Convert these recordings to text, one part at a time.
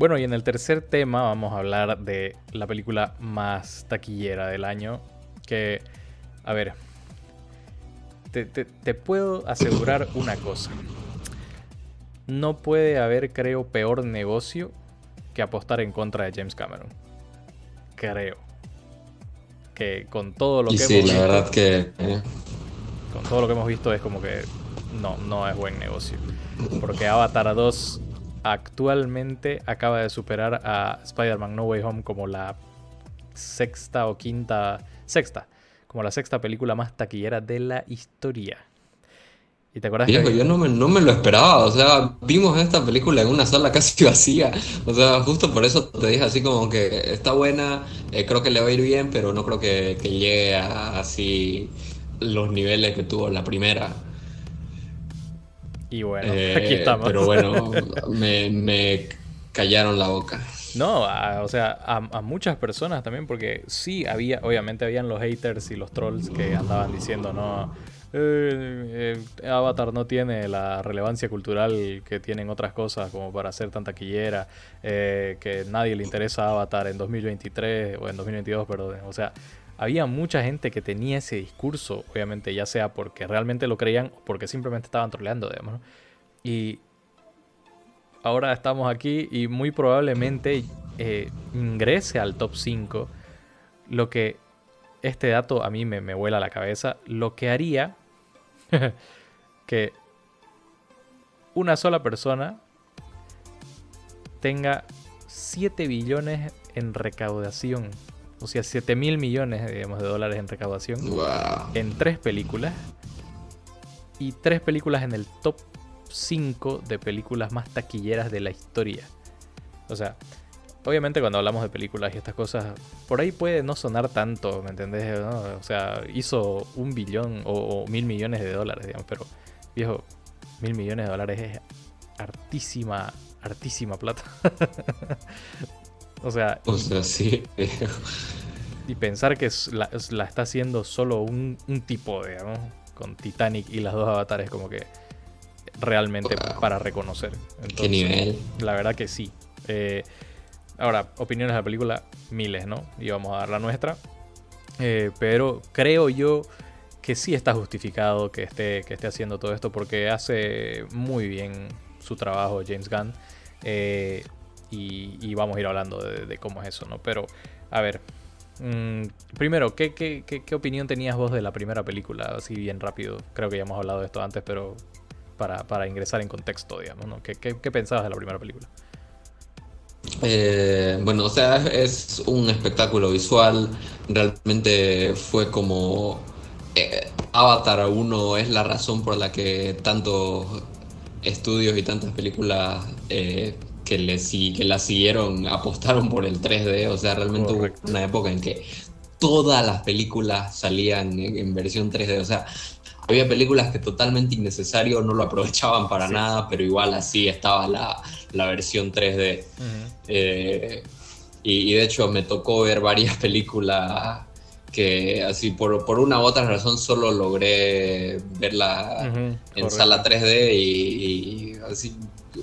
Bueno, y en el tercer tema vamos a hablar de la película más taquillera del año. Que, a ver, te, te puedo asegurar una cosa. No puede haber, creo, peor negocio que apostar en contra de James Cameron. Creo. Que con todo lo que sí, la verdad que. Eh. Con todo lo que hemos visto es como que no, no es buen negocio. Porque Avatar 2 actualmente acaba de superar a Spider-Man No Way Home como la sexta o quinta. Sexta. Como la sexta película más taquillera de la historia. ¿Y te acuerdas Viejo, yo no me, no me lo esperaba, o sea, vimos esta película en una sala casi vacía, o sea, justo por eso te dije así como que está buena, eh, creo que le va a ir bien, pero no creo que, llegue a así los niveles que tuvo la primera. Y bueno, eh, aquí estamos. Pero bueno, me, callaron la boca. No, o sea, a, a, muchas personas también, porque sí había, obviamente habían los haters y los trolls que andaban diciendo, no, eh, eh, Avatar no tiene la relevancia cultural que tienen otras cosas como para ser tan taquillera, eh, que nadie le interesa Avatar en 2023 o en 2022, perdón. O sea, había mucha gente que tenía ese discurso, obviamente, ya sea porque realmente lo creían o porque simplemente estaban troleando, digamos. Y ahora estamos aquí y muy probablemente ingrese al top 5, lo que este dato a mí me, me vuela la cabeza, lo que haría que una sola persona tenga 7 billones en recaudación. O sea, 7 mil millones de dólares en recaudación. En tres películas. Y tres películas en el top 5 de películas más taquilleras de la historia. O sea, obviamente cuando hablamos de películas y estas cosas, por ahí puede no sonar tanto, ¿me entendés? O sea, hizo un billón o, mil millones de dólares, digamos, pero viejo, mil millones de dólares es hartísima, hartísima plata. o sea... O sea, sí. y pensar que la, la, está haciendo solo un, un tipo, digamos, con Titanic y las dos avatares como que realmente para reconocer. ¿Qué nivel? La verdad que sí. Eh, Ahora, opiniones de la película, miles, ¿no? Y vamos a dar la nuestra. Eh, pero creo yo que sí está justificado que esté, que esté haciendo todo esto porque hace muy bien su trabajo James Gunn. Eh, y, vamos a ir hablando de, cómo es eso, ¿no? Pero, a ver. Mm, primero, ¿qué, ¿qué, qué, opinión tenías vos de la primera película? Así bien rápido. Creo que ya hemos hablado de esto antes, pero para, ingresar en contexto, digamos, ¿no? ¿Qué, qué pensabas de la primera película? Eh, bueno, o sea, es un espectáculo visual. Realmente fue como eh, Avatar 1 es la razón por la que tantos estudios y tantas películas eh, que, le, que la siguieron apostaron por el 3D. O sea, realmente hubo una época en que todas las películas salían en versión 3D. O sea, había películas que totalmente innecesario, no lo aprovechaban para nada, pero igual así estaba la, la versión 3D. Eh, y, de hecho me tocó ver varias películas que así por, por una u otra razón solo logré verla en sala 3D y, así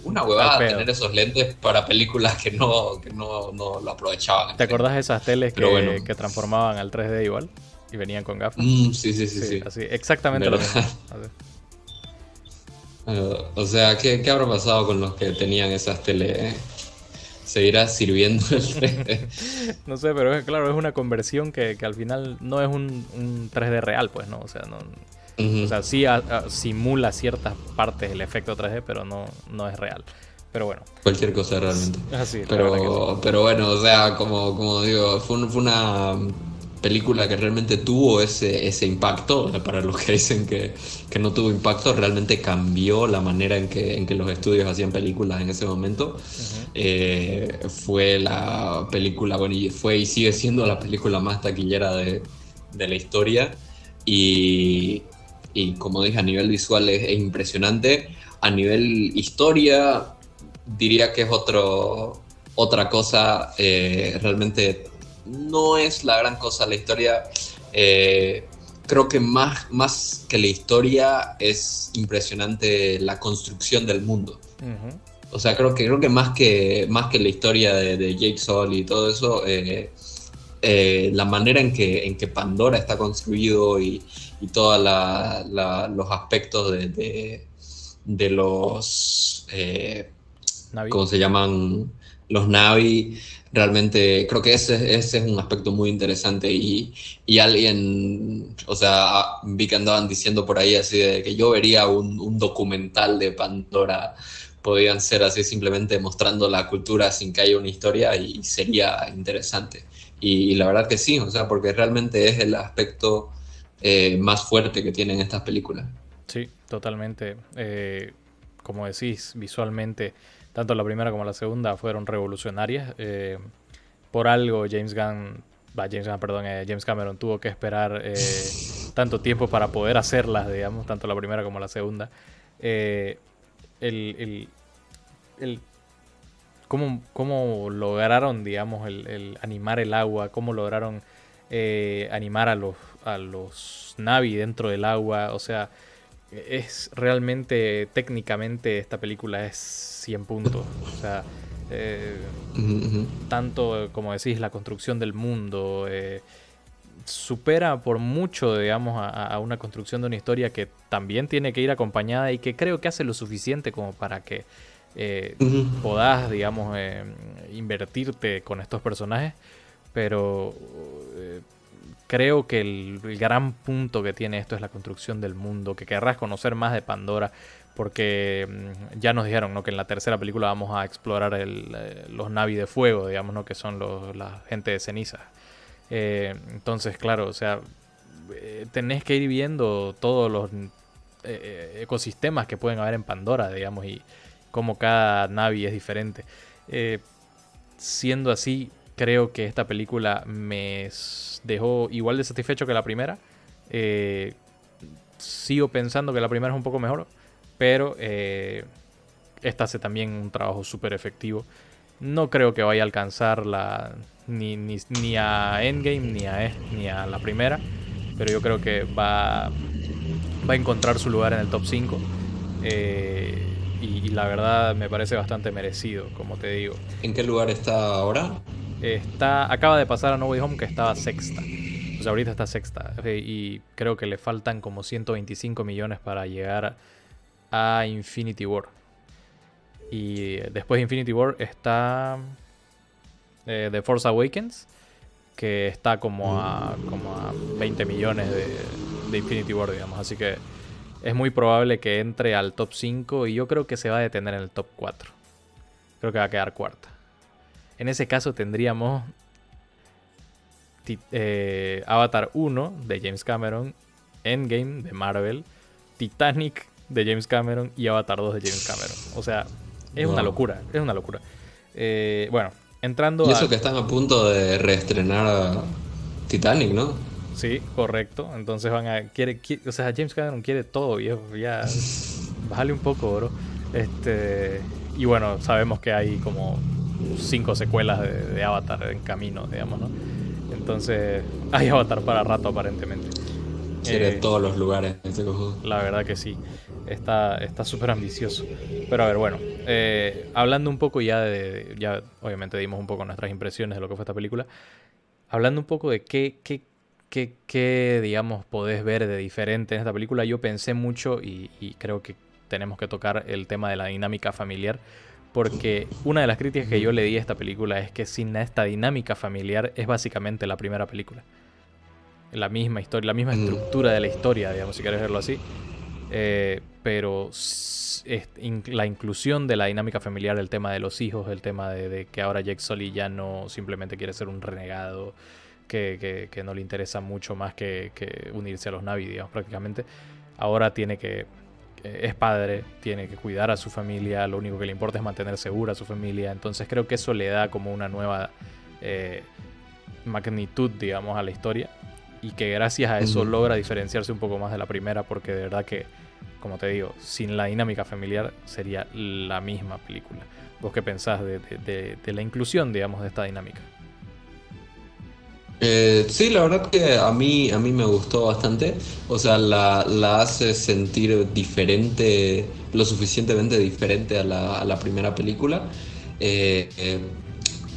una huevada tener esos lentes para películas que no, que no, no lo aprovechaban. ¿Te acordás de esas teles que, que transformaban al 3D igual? y venían con gafas. Mm, sí, sí, sí, sí, Así, exactamente lo mismo. o sea, ¿qué, ¿qué, habrá pasado con los que tenían esas tele? ¿Seguirá sirviendo el 3D? no sé, pero es, claro, es una conversión que, que al final no es un, un, 3D real, pues, ¿no? O sea, no, o sea sí simula ciertas partes el efecto 3D, pero no, no es real. Pero bueno. Cualquier cosa realmente. Así, pero, pero bueno, o sea, como, como digo, fue, fue una película que realmente tuvo ese, ese impacto, para los que dicen que, que, no tuvo impacto, realmente cambió la manera en que, en que los estudios hacían películas en ese momento. Eh, fue la película, bueno, y fue y sigue siendo la película más taquillera de, de la historia. Y, y, como dije, a nivel visual es, impresionante. A nivel historia, diría que es otro, otra cosa eh, realmente no es la gran cosa la historia. Eh, creo que más, más que la historia es impresionante la construcción del mundo. O sea, creo que, creo que más que más que la historia de, Jake Sol y todo eso, eh, eh, la manera en que, en que Pandora está construido y, y todos los aspectos de, de, los, eh, ¿cómo se llaman? Los Navi, realmente creo que ese, ese es un aspecto muy interesante y, y, alguien, o sea, vi que andaban diciendo por ahí así de que yo vería un, un documental de Pandora podían ser así simplemente mostrando la cultura sin que haya una historia y sería interesante. Y, la verdad que sí, o sea, porque realmente es el aspecto eh, más fuerte que tienen estas películas. Sí, totalmente. Eh, como decís, visualmente, tanto la primera como la segunda fueron revolucionarias. Eh, por algo James Gunn, James perdón, James Cameron tuvo que esperar tanto tiempo para poder hacerlas, digamos, tanto la primera como la segunda. el, el, el cómo, lograron, digamos, el, animar el agua, cómo lograron eh, animar a los, a los Navi dentro del agua. O sea, es realmente, técnicamente, esta película es 100 puntos. O sea, eh, tanto como decís, la construcción del mundo. Eh, supera por mucho, digamos, a, una construcción de una historia que también tiene que ir acompañada y que creo que hace lo suficiente como para que eh, podás, digamos, invertirte con estos personajes, pero eh, creo que el, gran punto que tiene esto es la construcción del mundo, que querrás conocer más de Pandora, porque mm, ya nos dijeron ¿no? que en la tercera película vamos a explorar los Navi de fuego, digamos, ¿no? que son la gente de ceniza. entonces, claro, o sea, tenés que ir viendo todos los ecosistemas que pueden haber en Pandora, digamos, y, como cada Navi es diferente. Eh, siendo así, creo que esta película me dejó igual de satisfecho que la primera. Eh, sigo pensando que la primera es un poco mejor, pero eh, esta hace también un trabajo súper efectivo. No creo que vaya a alcanzar la, ni, ni, a Endgame ni a, ni a la primera, pero yo creo que va, va a encontrar su lugar en el top 5 y, la verdad me parece bastante merecido, como te digo. ¿En qué lugar está ahora? Está, acaba de pasar a No Way Home que estaba sexta. O sea, ahorita está sexta. Y creo que le faltan como 125 millones para llegar a Infinity War. Y después de Infinity War está eh, The Force Awakens, que está como a, como a 20 millones de, de Infinity War, digamos. Así que es muy probable que entre al top 5 y yo creo que se va a detener en el top 4. Creo que va a quedar cuarta. En ese caso tendríamos eh, Avatar 1 de James Cameron, Endgame de Marvel, Titanic de James Cameron y Avatar 2 de James Cameron. O sea, es una locura, es una locura. Eh, bueno, entrando y eso que están a punto de reestrenar Titanic, ¿no? Sí, correcto. Entonces van a. Quiere, o sea, James Cameron quiere todo, viejo. Ya. Bájale un poco, bro. Este. Y bueno, sabemos que hay como cinco secuelas de, Avatar en camino, digamos, ¿no? Entonces, hay Avatar para rato, aparentemente. Quiere eh, todos los lugares, este La verdad que sí. Está súper ambicioso. Pero a ver, bueno. Eh, hablando un poco ya de. Ya, obviamente, dimos un poco nuestras impresiones de lo que fue esta película. Hablando un poco de qué, qué ¿Qué, digamos, podés ver de diferente en esta película? Yo pensé mucho y, creo que tenemos que tocar el tema de la dinámica familiar, porque una de las críticas que yo le di a esta película es que sin esta dinámica familiar es básicamente la primera película. La misma historia, la misma mm. estructura de la historia, digamos, si quieres verlo así. Eh, pero la inclusión de la dinámica familiar, el tema de los hijos, el tema de, de que ahora Jake Sully ya no simplemente quiere ser un renegado, que, no le interesa mucho más que, unirse a los Navi, digamos, prácticamente. Ahora tiene que, es padre, tiene que cuidar a su familia, lo único que le importa es mantener segura a su familia, entonces creo que eso le da como una nueva eh, magnitud, digamos, a la historia y que gracias a eso logra diferenciarse un poco más de la primera porque de verdad que, como te digo, sin la dinámica familiar sería la misma película. ¿Vos qué pensás de la inclusión, digamos, de esta dinámica? Eh, sí, la verdad que a mí, a mí me gustó bastante. O sea, la, la hace sentir diferente, lo suficientemente diferente a la, a la primera película. Eh, eh,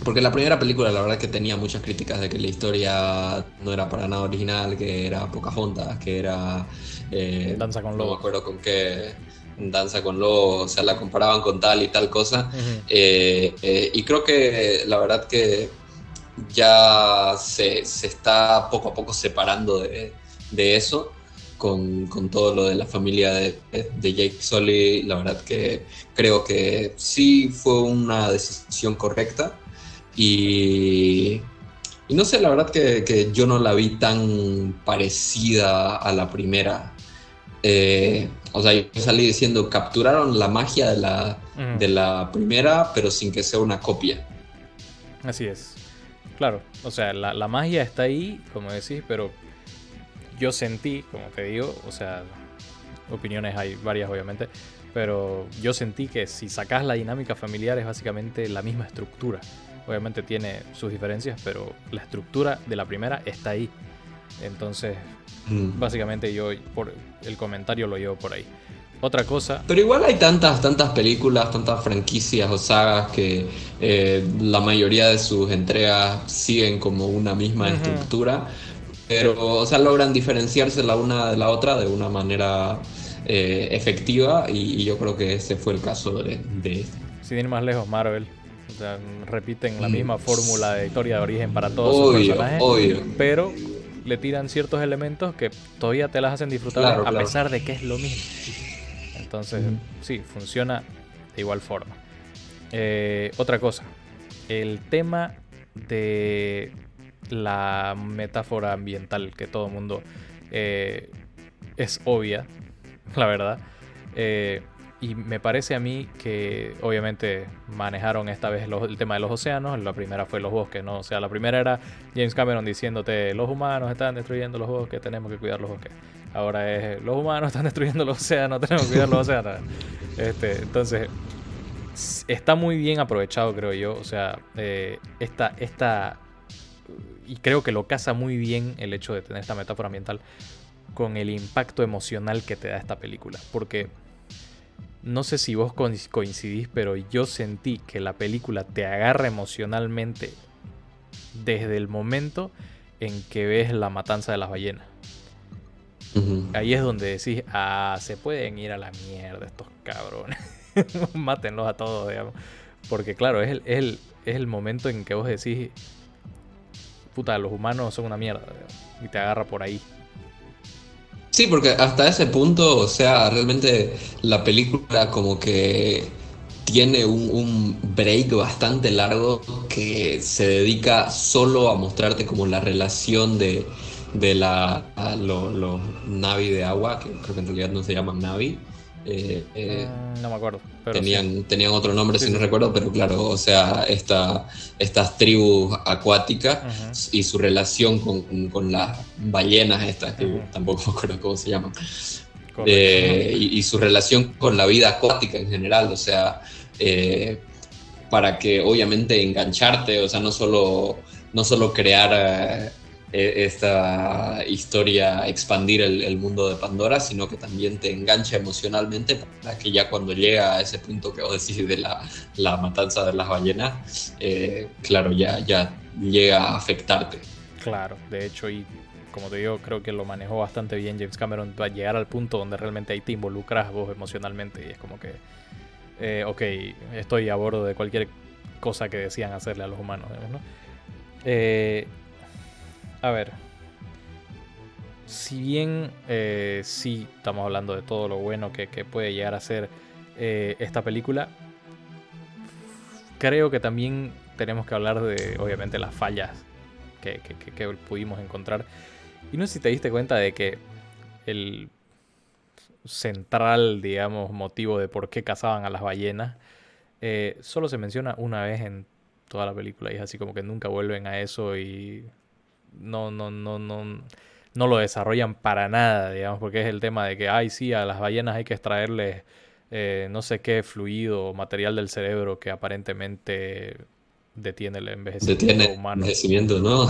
porque la primera película, la verdad que tenía muchas críticas de que la historia no era para nada original, que era Pocahontas, que era... Danza con Lobos. No me acuerdo con qué... Danza con Lobos, o sea, la comparaban con tal y tal cosa. y creo que la verdad que ya se, está poco a poco separando de, eso con, todo lo de la familia de, Jake Sully. La verdad que creo que sí fue una decisión correcta y, no sé, la verdad que, yo no la vi tan parecida a la primera. Eh, o sea, yo salí diciendo, capturaron la magia de la, de la primera, pero sin que sea una copia. Así es. Claro, o sea, la, magia está ahí, como decís, pero yo sentí, como te digo, o sea, opiniones hay varias obviamente, pero yo sentí que si sacas la dinámica familiar es básicamente la misma estructura. Obviamente tiene sus diferencias, pero la estructura de la primera está ahí. Entonces, mm. básicamente yo por el comentario lo llevo por ahí. Otra cosa. Pero igual hay tantas, tantas películas, tantas franquicias o sagas que eh, la mayoría de sus entregas siguen como una misma estructura. Pero, o sea, logran diferenciarse la una de la otra de una manera eh, efectiva. Y, yo creo que ese fue el caso de, de este. Sin ir más lejos, Marvel. O sea, repiten la mm. misma fórmula de historia de origen para todos sus personajes. Obvio. Pero le tiran ciertos elementos que todavía te las hacen disfrutar a pesar de que es lo mismo. Entonces, sí, funciona de igual forma. Eh, otra cosa, el tema de la metáfora ambiental que todo el mundo eh, es obvia, la verdad. Eh, y me parece a mí que obviamente manejaron esta vez el tema de los océanos. La primera fue los bosques, ¿no? O sea, la primera era James Cameron diciéndote, los humanos están destruyendo los bosques, tenemos que cuidar los bosques. Ahora es, los humanos están destruyendo los océanos, tenemos que cuidar los océanos. Este, entonces, está muy bien aprovechado, creo yo. O sea, eh, esta, esta, y creo que lo casa muy bien el hecho de tener esta metáfora ambiental con el impacto emocional que te da esta película. Porque no sé si vos coincidís, pero yo sentí que la película te agarra emocionalmente desde el momento en que ves la matanza de las ballenas. Ahí es donde decís, ah, se pueden ir a la mierda estos cabrones. Mátenlos a todos, digamos. Porque claro, es el, es el, momento en que vos decís, puta, los humanos son una mierda. Y te agarra por ahí. Sí, porque hasta ese punto, o sea, realmente la película como que tiene un, un, break bastante largo que se dedica solo a mostrarte como la relación de, de la, los Navi de agua, que creo que en realidad no se llaman Navi. Eh, eh, mm, no me acuerdo. tenían, tenían otro nombre, si no recuerdo, pero claro, o sea, esta, estas tribus acuáticas y su relación con, las ballenas estas, que tampoco me acuerdo cómo se llaman. Eh, y, su relación con la vida acuática en general, o sea, para que obviamente engancharte, o sea, no solo, no solo crear esta historia expandir el, mundo de Pandora, sino que también te engancha emocionalmente para que ya cuando llega a ese punto que vos decís de la, matanza de las ballenas, eh, claro, ya, ya llega a afectarte. Claro, de hecho, y como te digo, creo que lo manejó bastante bien James Cameron para llegar al punto donde realmente ahí te involucras vos emocionalmente y es como que, eh, ok, estoy a bordo de cualquier cosa que decían hacerle a los humanos, ¿no? Eh, a ver. Si bien eh, sí estamos hablando de todo lo bueno que, puede llegar a ser eh, esta película, creo que también tenemos que hablar de, obviamente, las fallas que, pudimos encontrar. Y no sé si te diste cuenta de que el central, digamos, motivo de por qué cazaban a las ballenas, eh, solo se menciona una vez en toda la película y es así como que nunca vuelven a eso y no, no, no, no, no lo desarrollan para nada, digamos, porque es el tema de que, ay, sí, a las ballenas hay que extraerles eh, no sé qué fluido o material del cerebro que aparentemente detiene el envejecimiento detiene humano. envejecimiento, ¿no?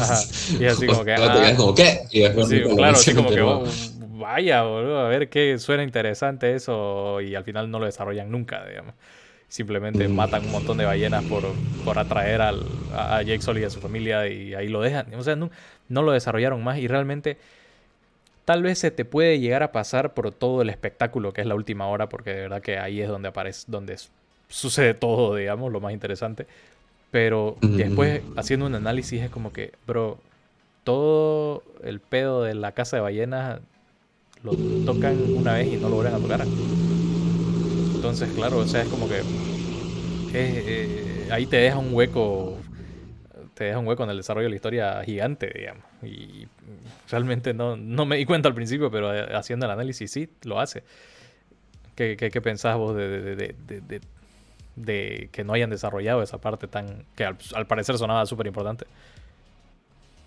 Y así como que... Te quedas ah, como, ¿qué? Y después sí, claro, así como que, oh, vaya, boludo, a ver qué suena interesante eso y al final no lo desarrollan nunca, digamos. Simplemente Mm. matan un montón de ballenas por, por atraer al, a Jake Sully y a su familia y ahí lo dejan. O sea, no, no lo desarrollaron más y realmente tal vez se te puede llegar a pasar por todo el espectáculo que es la última hora, porque de verdad que ahí es donde aparece, donde sucede todo, digamos, lo más interesante. Pero Mm. después, haciendo un análisis, es como que, bro, todo el pedo de la casa de ballenas lo tocan una vez y no lo vuelven a tocar. Entonces, claro, o sea, es como que eh, ahí te deja un hueco, te deja un hueco en el desarrollo de la historia gigante, digamos. Y realmente no, no me di cuenta al principio, pero eh, haciendo el análisis sí lo hace. ¿Qué, qué, qué pensás vos de, de- de- de que no hayan desarrollado esa parte tan que al, al parecer sonaba súper importante?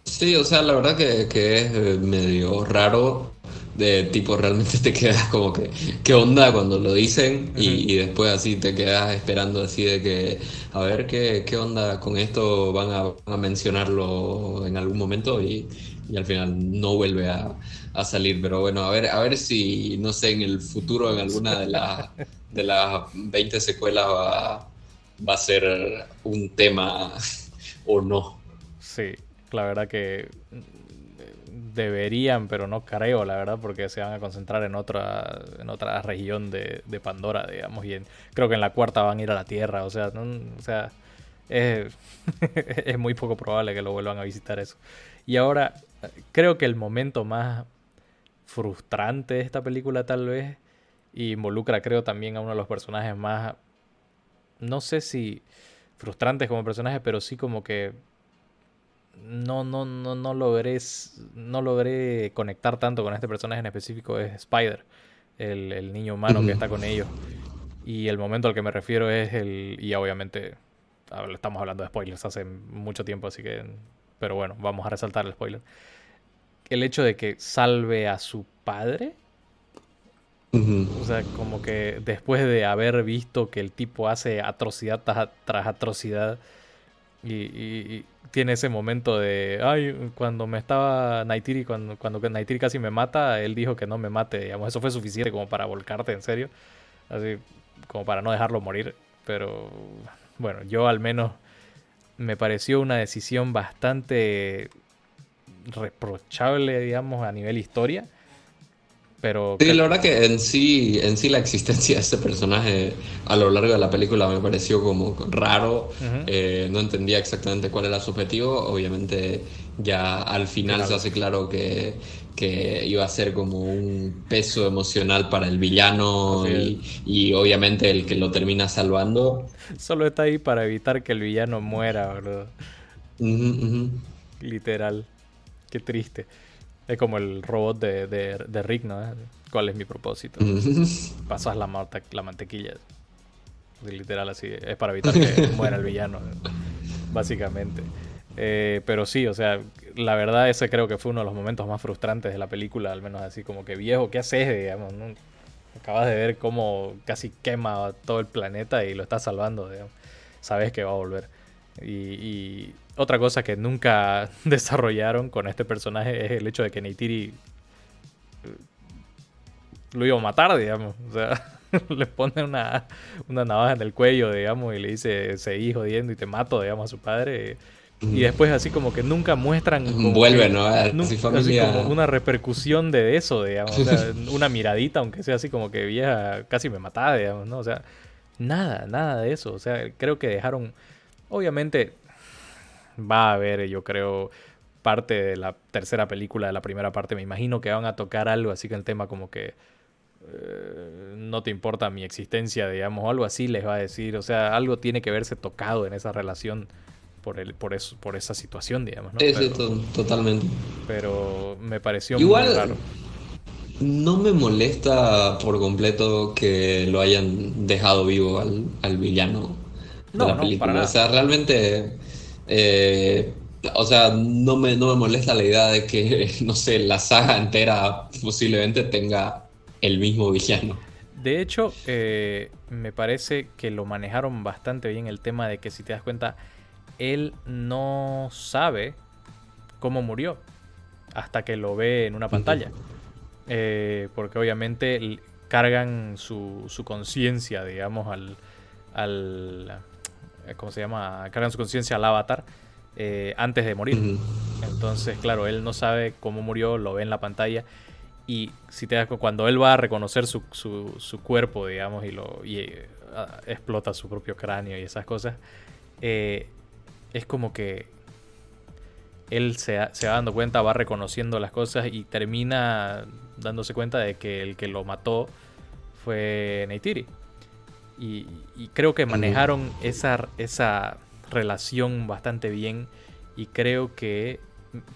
Sí, o sea, la verdad que, que es eh, medio raro, de tipo realmente te quedas como que, ¿qué onda cuando lo dicen? Y, y después así te quedas esperando así de que, a ver, ¿qué, qué onda con esto? Van a, van a mencionarlo en algún momento y, y al final no vuelve a, a salir. Pero bueno, a ver, a ver si, no sé, en el futuro, en alguna de las, de las 20 secuelas va, va a ser un tema o no. Sí, la verdad que mm, deberían, pero no creo, la verdad, porque se van a concentrar en otra, en otra región de, de Pandora, digamos, y creo que en la cuarta van a ir a la Tierra, o sea, o sea, es, muy poco probable que lo vuelvan a visitar eso. Y ahora, creo que el momento más frustrante de esta película tal vez, involucra creo también a uno de los personajes más, no sé si frustrantes como personajes, pero sí como que no, no, no, no logré, no logré conectar tanto con este personaje en específico es Spider, el, el niño humano que está con ellos. Y el momento al que me refiero es el, y obviamente estamos hablando de spoilers hace mucho tiempo, así que, pero bueno, vamos a resaltar el spoiler. El hecho de que salve a su padre, o sea, como que después de haber visto que el tipo hace atrocidad tras, atrocidad y tiene ese momento de, ay, cuando me estaba Naitiri, cuando, cuando Naitiri casi me mata, él dijo que no me mate, digamos, eso fue suficiente como para volcarte en serio, así como para no dejarlo morir, pero bueno, yo al menos me pareció una decisión bastante reprochable, digamos, a nivel historia, pero Sí, la verdad que en sí, en sí la existencia de ese personaje a lo largo de la película me pareció como raro. Eh, no entendía exactamente cuál era su objetivo. Obviamente ya al final Claro. se hace claro que, que iba a ser como un peso emocional para el villano y, y obviamente el que lo termina salvando. Solo está ahí para evitar que el villano muera, ujú. Literal. Qué triste. Es como el robot de, de, de Rick, ¿no? ¿Cuál es mi propósito? Pasas la, la mantequilla. Literal, así. Es para evitar que muera el villano, básicamente. Eh, pero sí, o sea, la verdad ese creo que fue uno de los momentos más frustrantes de la película, al menos así como que viejo, ¿qué haces? Digamos, ¿no? Acabas de ver cómo casi quema todo el planeta y lo estás salvando, digamos. Sabes que va a volver. Y, y otra cosa que nunca desarrollaron con este personaje es el hecho de que Neytiri eh, lo iba a matar, digamos. O sea, le pone una, una navaja en el cuello, digamos, y le dice, seguí jodiendo y te mato, digamos, a su padre. Y después así como que nunca muestran... Vuelve, que- ¿no? Así como una repercusión de eso, digamos. O sea, una miradita, aunque sea así como que vieja, casi me mataba, digamos, ¿no? O sea, nada, nada de eso. O sea, creo que dejaron... Obviamente va a haber, yo creo, parte de la tercera película de la primera parte. Me imagino que van a tocar algo así que el tema como que eh, no te importa mi existencia, digamos, o algo así les va a decir. O sea, algo tiene que verse tocado en esa relación por el, por eso, por esa situación, digamos, ¿no? Sí, Pero, to- totalmente. pero me pareció Igual- muy raro. No me molesta por completo que lo hayan dejado vivo al, al villano No, la no, película. para. O sea, realmente, eh, o sea, no me, no me molesta la idea de que, no sé, la saga entera posiblemente tenga el mismo villano. De hecho, eh, me parece que lo manejaron bastante bien el tema de que si te das cuenta, él no sabe cómo murió hasta que lo ve en una pantalla. Eh, porque obviamente cargan su, su conciencia, digamos, al, al... ¿Cómo se llama? Cargan su conciencia al avatar eh, antes de morir. Entonces, claro, él no sabe cómo murió, lo ve en la pantalla. Y si te das cuando él va a reconocer su, su, cuerpo, digamos, y, lo, y eh, explota su propio cráneo y esas cosas, eh, es como que él se, se, va dando cuenta, va reconociendo las cosas y termina dándose cuenta de que el que lo mató fue Neytiri. Y, y creo que manejaron esa, esa relación bastante bien y creo que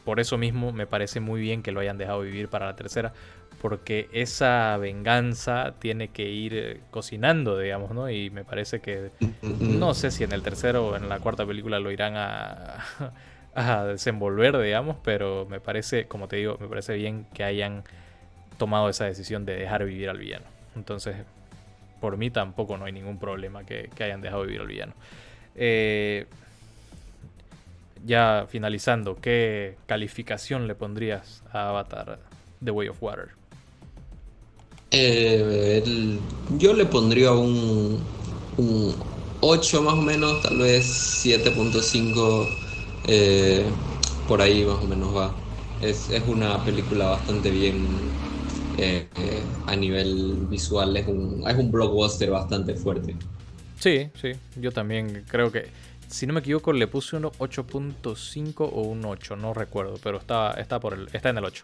por eso mismo me parece muy bien que lo hayan dejado vivir para la tercera, porque esa venganza tiene que ir eh, cocinando, digamos, ¿no? Y me parece que no sé si en el tercero o en la cuarta película lo irán a, a desenvolver, digamos, pero me parece, como te digo, me parece bien que hayan tomado esa decisión de dejar vivir al villano. Entonces, por mí tampoco no hay ningún problema que, hayan dejado vivir al villano. Eh, ya finalizando, ¿qué calificación le pondrías a Avatar The Way of Water? Eh, yo le pondría un, un 8 más o menos, tal vez 7.5, eh, por ahí más o menos va. Es, una película bastante bien eh, a nivel visual, es un, es un blockbuster bastante fuerte. Sí, sí, yo también creo que si no me equivoco, le puse un 8.5 o un 8, no recuerdo, pero está, está, por el, está en el 8.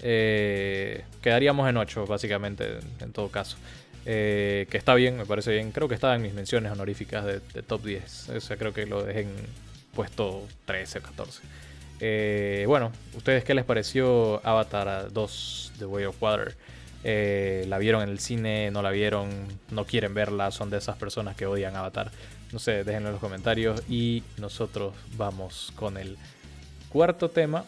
Eh, quedaríamos en 8, básicamente, en todo caso. Eh, que está bien, me parece bien. Creo que estaba en mis menciones honoríficas de, top 10. O sea, creo que lo dejé en puesto 13 o 14. Eh, bueno, ¿ustedes qué les pareció Avatar 2 The Way of Water? ¿La vieron en el cine? ¿No la vieron? ¿No quieren verla? ¿Son de esas personas que odian Avatar? No sé, déjenlo en los comentarios y nosotros vamos con el cuarto tema